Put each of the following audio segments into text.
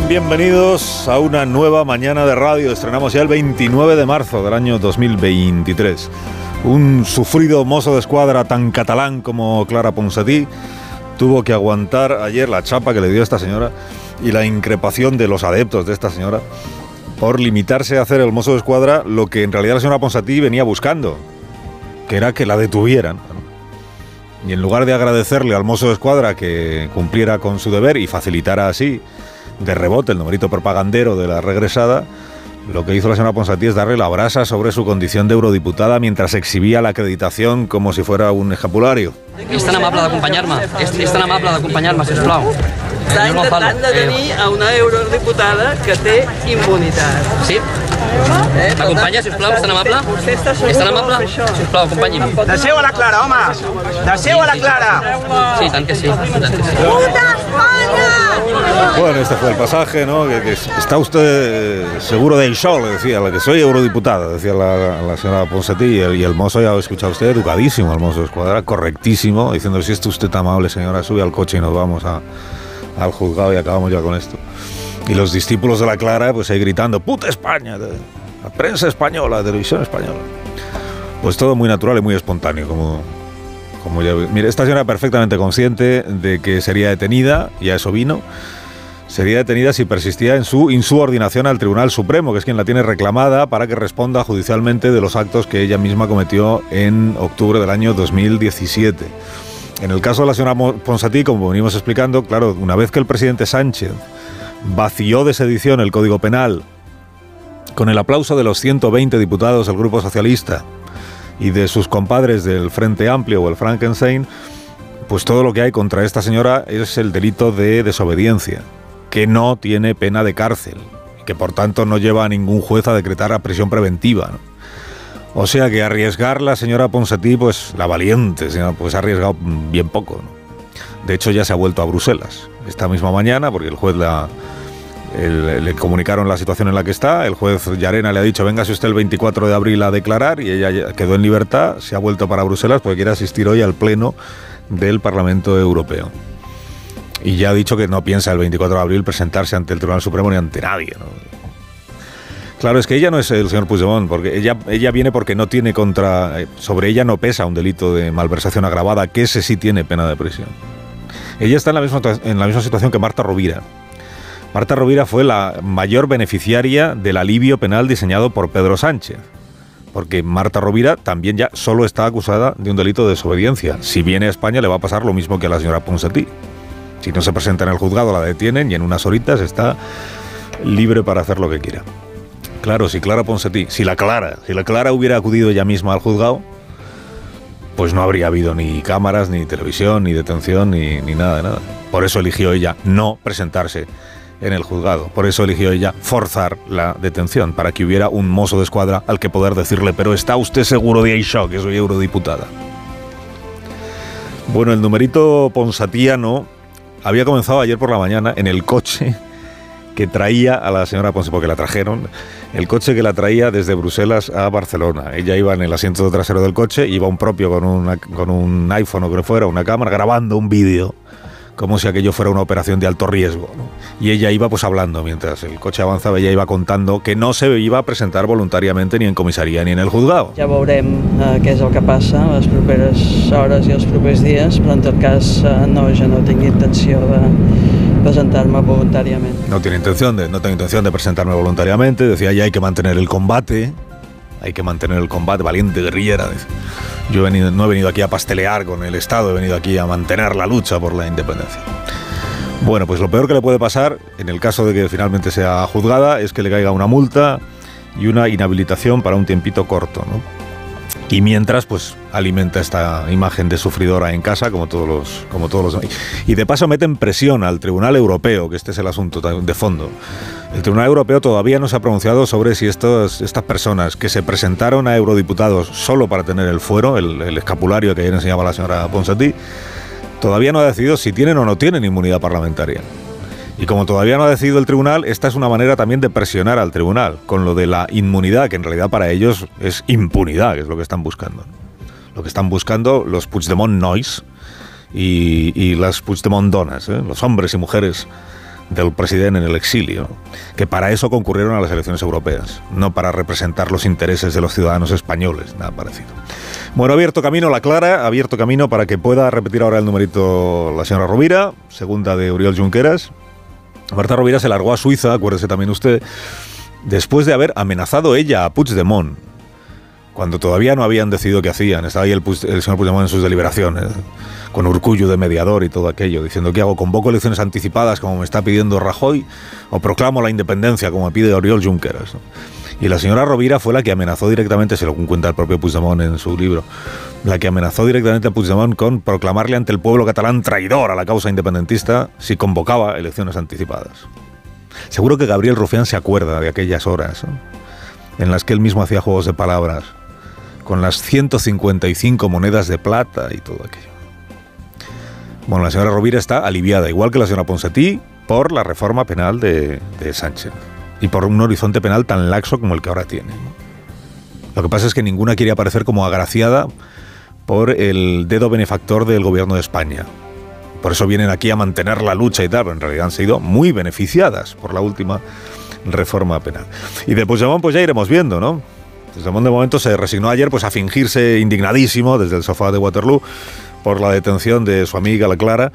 Bienvenidos a una nueva mañana de radio. Estrenamos ya el 29 de marzo del año 2023. Un sufrido mozo de escuadra tan catalán como Clara Ponsatí tuvo que aguantar ayer la chapa que le dio esta señora y la increpación de los adeptos de esta señora por limitarse a hacer el mozo de escuadra lo que en realidad la señora Ponsatí venía buscando, que era que la detuvieran. Y en lugar de agradecerle al mozo de escuadra que cumpliera con su deber y facilitara así de rebote el numerito propagandero de la regresada, lo que hizo la señora Ponsatí es darle la brasa sobre su condición de eurodiputada mientras exhibía la acreditación como si fuera un escapulario. És tan amable d'acompanyar-me, és, és tan amable d'acompanyar-me, sisplau. Està Senyor Gonzalo, intentant de tenir eh, a una eurodiputada que té immunitat. sí? M'acompanya, sisplau, és tan amable? És tan amable? Sisplau, acompanyi'm. Deixeu a la Clara, home! Deixeu a la Clara! Sí, tant que sí, tant que sí. Bueno, este fue el pasaje, ¿no? Que, que está usted eh, seguro de show, le decía, la que soy eurodiputada, decía la, la señora Ponsatí, y el, y el mozo, ya lo ha escuchado usted, educadísimo, el mozo de escuadra, correctísimo, diciendo, si es usted tan amable, señora, sube al coche y nos vamos a- al juzgado y acabamos ya con esto. Y los discípulos de la Clara, pues ahí gritando, puta España, la prensa española, la televisión española. Pues todo muy natural y muy espontáneo, como, como ya... Mire, esta señora perfectamente consciente de que sería detenida, y a eso vino, sería detenida si persistía en su insubordinación al Tribunal Supremo, que es quien la tiene reclamada para que responda judicialmente de los actos que ella misma cometió en octubre del año 2017. En el caso de la señora Ponsatí, como venimos explicando, claro, una vez que el presidente Sánchez vació de sedición el Código Penal, con el aplauso de los 120 diputados del Grupo Socialista y de sus compadres del Frente Amplio o el Frankenstein, pues todo lo que hay contra esta señora es el delito de desobediencia, que no tiene pena de cárcel, que por tanto no lleva a ningún juez a decretar a prisión preventiva. O sea que arriesgar la señora Ponsatí, pues la valiente, pues ha arriesgado bien poco. De hecho ya se ha vuelto a Bruselas esta misma mañana, porque el juez le comunicaron la situación en la que está. El juez Llarena le ha dicho, véngase usted el 24 de abril a declarar y ella quedó en libertad, se ha vuelto para Bruselas porque quiere asistir hoy al pleno del Parlamento Europeo. Y ya ha dicho que no piensa el 24 de abril presentarse ante el Tribunal Supremo ni ante nadie. Claro, es que ella no es el señor Puigdemont, porque ella, ella viene porque no tiene contra... eh, Sobre ella no pesa un delito de malversación agravada, que ese sí tiene pena de prisión. Ella está en la misma, situación que Marta Rovira. Marta Rovira fue la mayor beneficiaria del alivio penal diseñado por Pedro Sánchez. Porque Marta Rovira también ya solo está acusada de un delito de desobediencia. Si viene a España le va a pasar lo mismo que a la señora Ponsatí. Si no se presenta en el juzgado la detienen y en unas horitas está libre para hacer lo que quiera. Claro, si Clara Ponsatí, si la Clara, si la Clara hubiera acudido ella misma al juzgado, pues no habría habido ni cámaras, ni televisión, ni detención, ni, ni nada de nada. Por eso eligió ella no presentarse en el juzgado. Por eso eligió ella forzar la detención, para que hubiera un mozo de escuadra al que poder decirle, pero ¿está usted seguro de shock que soy eurodiputada? Bueno, el numerito ponsatiano había comenzado ayer por la mañana en el coche que traía a la señora Ponce, porque la trajeron, el coche que la traía desde Bruselas a Barcelona. Ella iba en el asiento trasero del coche, iba un propio con, una- con un iPhone o que fuera, una cámara, grabando un vídeo, como si aquello fuera una operación de alto riesgo. ¿no? Y ella iba pues hablando, mientras el coche avanzaba, ella iba contando que no se iba a presentar voluntariamente ni en comisaría ni en el juzgado. Ja veurem eh, què és el que passa les properes hores i els propers dies, però en tot cas eh, no, jo no tinc intenció de presentar-me voluntàriament. No tiene intención de, no tengo intención de presentarme voluntariamente. Decía, ya hay que mantener el combate. Hay que mantener el combate, valiente guerrillera. Yo he venido- no he venido aquí a pastelear con el Estado, he venido aquí a mantener la lucha por la independencia. Bueno, pues lo peor que le puede pasar, en el caso de que finalmente sea juzgada, es que le caiga una multa y una inhabilitación para un tiempito corto, ¿no? Y mientras, pues alimenta esta imagen de sufridora en casa, como todos los, como todos los. Y de paso meten presión al Tribunal Europeo, que este es el asunto de fondo. El Tribunal Europeo todavía no se ha pronunciado sobre si estos, estas personas que se presentaron a eurodiputados solo para tener el fuero, el, el escapulario que ayer enseñaba la señora Ponsatí, todavía no ha decidido si tienen o no tienen inmunidad parlamentaria. Y como todavía no ha decidido el tribunal, esta es una manera también de presionar al tribunal, con lo de la inmunidad, que en realidad para ellos es impunidad, que es lo que están buscando. Lo que están buscando los Puigdemont Nois y, y las Puigdemont Donas, ¿eh? los hombres y mujeres del presidente en el exilio, que para eso concurrieron a las elecciones europeas, no para representar los intereses de los ciudadanos españoles, nada parecido. Bueno, abierto camino la Clara, abierto camino para que pueda repetir ahora el numerito la señora Rovira, segunda de Uriol Junqueras. Marta Rovira se largó a Suiza, acuérdese también usted, después de haber amenazado ella a Puigdemont, cuando todavía no habían decidido qué hacían. Estaba ahí el, señor Puigdemont en sus deliberaciones, con Urcullo de mediador y todo aquello, diciendo ¿qué hago? ¿Convoco elecciones anticipadas como me está pidiendo Rajoy? ¿O proclamo la independencia como me pide Oriol Junqueras? Y la señora Rovira fue la que amenazó directamente, se lo cuenta el propio Puigdemont en su libro, la que amenazó directamente a Puigdemont con proclamarle ante el pueblo catalán traidor a la causa independentista si convocaba elecciones anticipadas. Seguro que Gabriel Rufián se acuerda de aquellas horas ¿no? en las que él mismo hacía juegos de palabras con las 155 monedas de plata y todo aquello. Bueno, la señora Rovira está aliviada, igual que la señora Ponsatí, por la reforma penal de, de Sánchez y por un horizonte penal tan laxo como el que ahora tiene. Lo que pasa es que ninguna quiere aparecer como agraciada por el dedo benefactor del gobierno de España. Por eso vienen aquí a mantener la lucha y tal, en realidad han sido muy beneficiadas por la última reforma penal. Y de Puigdemont pues ya iremos viendo, ¿no? Puigdemont de momento se resignó ayer pues a fingirse indignadísimo desde el sofá de Waterloo por la detención de su amiga la Clara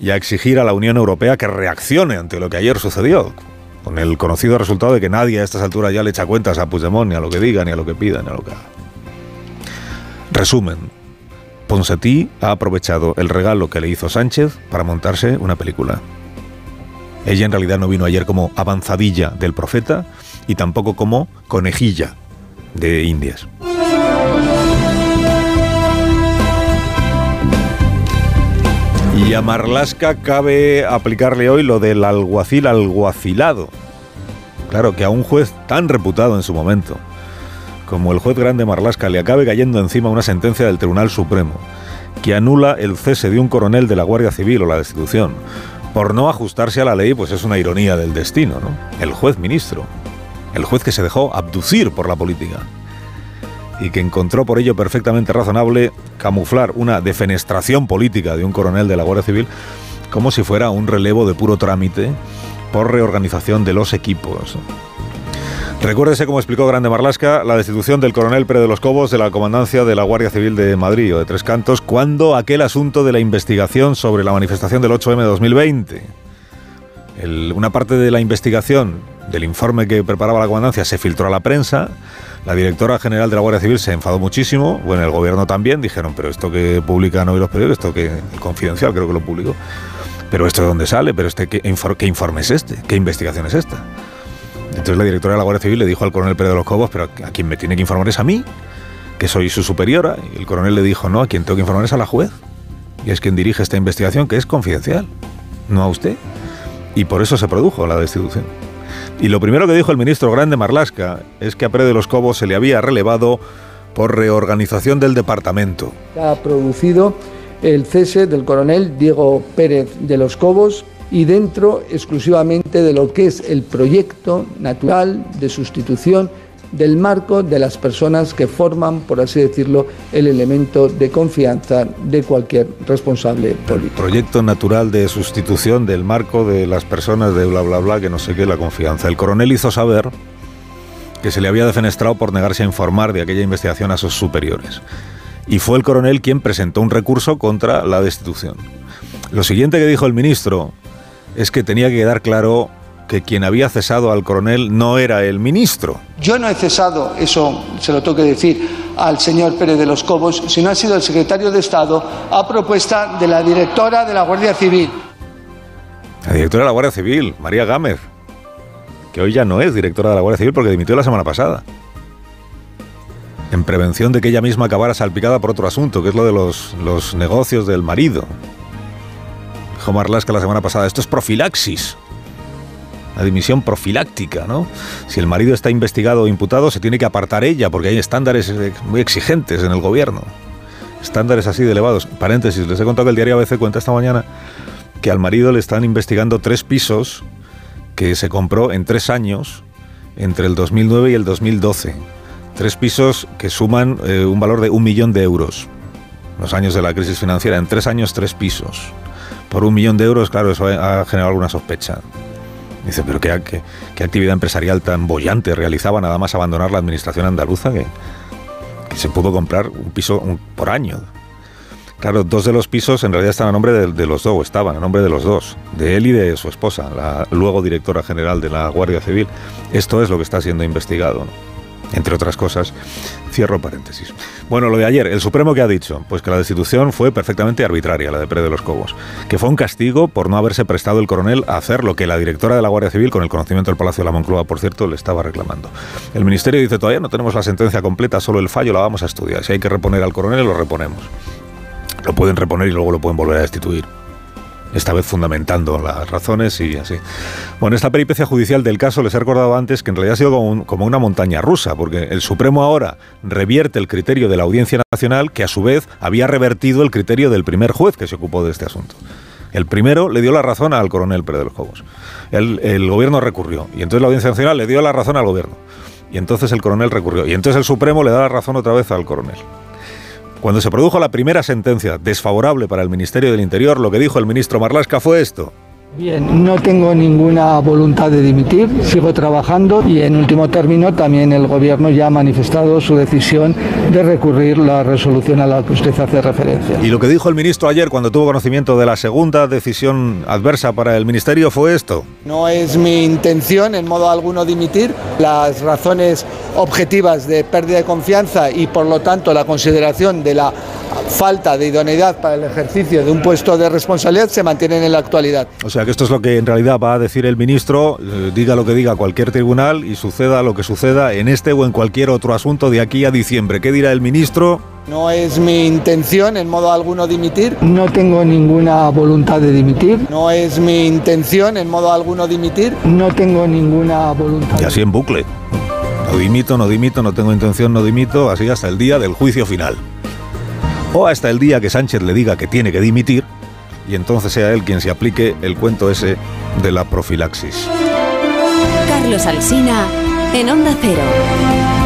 y a exigir a la Unión Europea que reaccione ante lo que ayer sucedió, con el conocido resultado de que nadie a estas alturas ya le echa cuentas a Puigdemont, ni a lo que diga, ni a lo que pida, ni a lo que haga. Resumen, Ponsatí ha aprovechado el regalo que le hizo Sánchez para montarse una película. Ella en realidad no vino ayer como avanzadilla del profeta y tampoco como conejilla de Indias. Y a Marlasca cabe aplicarle hoy lo del alguacil alguacilado. Claro, que a un juez tan reputado en su momento, como el juez grande Marlasca, le acabe cayendo encima una sentencia del Tribunal Supremo que anula el cese de un coronel de la Guardia Civil o la destitución por no ajustarse a la ley, pues es una ironía del destino, ¿no? El juez ministro, el juez que se dejó abducir por la política y que encontró por ello perfectamente razonable camuflar una defenestración política de un coronel de la Guardia Civil como si fuera un relevo de puro trámite por reorganización de los equipos. Recuérdese, como explicó Grande Marlasca, la destitución del coronel Pérez de los Cobos de la comandancia de la Guardia Civil de Madrid o de Tres Cantos, cuando aquel asunto de la investigación sobre la manifestación del 8M de 2020. El, una parte de la investigación del informe que preparaba la comandancia se filtró a la prensa. La directora general de la Guardia Civil se enfadó muchísimo. Bueno, el gobierno también. Dijeron, pero esto que publican hoy los periódicos, esto que el confidencial creo que lo publicó. Pero esto de dónde sale, pero este qué, informe es este, qué investigación es esta. Entonces la directora de la Guardia Civil le dijo al coronel Pérez de los Cobos, pero a quien me tiene que informar es a mí, que soy su superiora. Y el coronel le dijo, no, a quien tengo que informar es a la juez. Y es quien dirige esta investigación, que es confidencial, no a usted. Y por eso se produjo la destitución. Y lo primero que dijo el ministro Grande Marlasca es que a Pérez de los Cobos se le había relevado por reorganización del departamento. Ha producido el cese del coronel Diego Pérez de los Cobos y dentro exclusivamente de lo que es el proyecto natural de sustitución del marco de las personas que forman, por así decirlo, el elemento de confianza de cualquier responsable político. El proyecto natural de sustitución del marco de las personas de bla bla bla, que no sé qué, la confianza. El coronel hizo saber que se le había defenestrado por negarse a informar de aquella investigación a sus superiores. Y fue el coronel quien presentó un recurso contra la destitución. Lo siguiente que dijo el ministro es que tenía que quedar claro que quien había cesado al coronel no era el ministro. Yo no he cesado, eso se lo tengo que decir al señor Pérez de los Cobos, sino ha sido el secretario de Estado a propuesta de la directora de la Guardia Civil. La directora de la Guardia Civil, María Gámez, que hoy ya no es directora de la Guardia Civil porque dimitió la semana pasada. En prevención de que ella misma acabara salpicada por otro asunto, que es lo de los, los negocios del marido. Dijo Marlasca la semana pasada, esto es profilaxis. Una dimisión profiláctica, ¿no? Si el marido está investigado o imputado, se tiene que apartar ella, porque hay estándares eh, muy exigentes en el gobierno. Estándares así de elevados. Paréntesis, les he contado que el diario ABC cuenta esta mañana que al marido le están investigando tres pisos que se compró en tres años entre el 2009 y el 2012. Tres pisos que suman eh, un valor de un millón de euros. Los años de la crisis financiera, en tres años tres pisos. Por un millón de euros, claro, eso ha generado alguna sospecha. Dice, pero qué, actividad empresarial tan bollante realizaba nada más abandonar la administración andaluza que, se pudo comprar un piso por año. Claro, dos de los pisos en realidad están a nombre de, los dos, estaban a nombre de los dos, de él y de su esposa, la luego directora general de la Guardia Civil. Esto es lo que está siendo investigado entre otras cosas. Cierro paréntesis. Bueno, lo de ayer, el Supremo que ha dicho, pues que la destitución fue perfectamente arbitraria, la de Pérez de los Cobos, que fue un castigo por no haberse prestado el coronel a hacer lo que la directora de la Guardia Civil, con el conocimiento del Palacio de la Moncloa, por cierto, le estaba reclamando. El Ministerio dice, todavía no tenemos la sentencia completa, solo el fallo la vamos a estudiar. Si hay que reponer al coronel, lo reponemos. Lo pueden reponer y luego lo pueden volver a destituir esta vez fundamentando las razones y así. Bueno, esta peripecia judicial del caso les he recordado antes que en realidad ha sido como, una montaña rusa, porque el Supremo ahora revierte el criterio de la Audiencia Nacional, que a su vez había revertido el criterio del primer juez que se ocupó de este asunto. El primero le dio la razón al coronel Pérez de los Cobos. El, el gobierno recurrió, y entonces la Audiencia Nacional le dio la razón al gobierno. Y entonces el coronel recurrió. Y entonces el Supremo le da la razón otra vez al coronel. Cuando se produjo la primera sentencia desfavorable para el Ministerio del Interior, lo que dijo el ministro Marlasca fue esto. Bien, no tengo ninguna voluntad de dimitir, sigo trabajando y en último término también el Gobierno ya ha manifestado su decisión de recurrir la resolución a la que usted hace referencia. Y lo que dijo el ministro ayer cuando tuvo conocimiento de la segunda decisión adversa para el Ministerio fue esto. No es mi intención en modo alguno dimitir. Las razones objetivas de pérdida de confianza y por lo tanto la consideración de la falta de idoneidad para el ejercicio de un puesto de responsabilidad se mantienen en la actualidad. O sea que esto es lo que en realidad va a decir el ministro, eh, diga lo que diga cualquier tribunal y suceda lo que suceda en este o en cualquier otro asunto de aquí a diciembre. ¿Qué dirá el ministro? No es mi intención en modo alguno dimitir. No tengo ninguna voluntad de dimitir. No es mi intención en modo alguno dimitir. No tengo ninguna voluntad. Y así en bucle. No dimito, no dimito, no tengo intención, no dimito, así hasta el día del juicio final o hasta el día que Sánchez le diga que tiene que dimitir y entonces sea él quien se aplique el cuento ese de la profilaxis. Carlos Alsina en Onda Cero.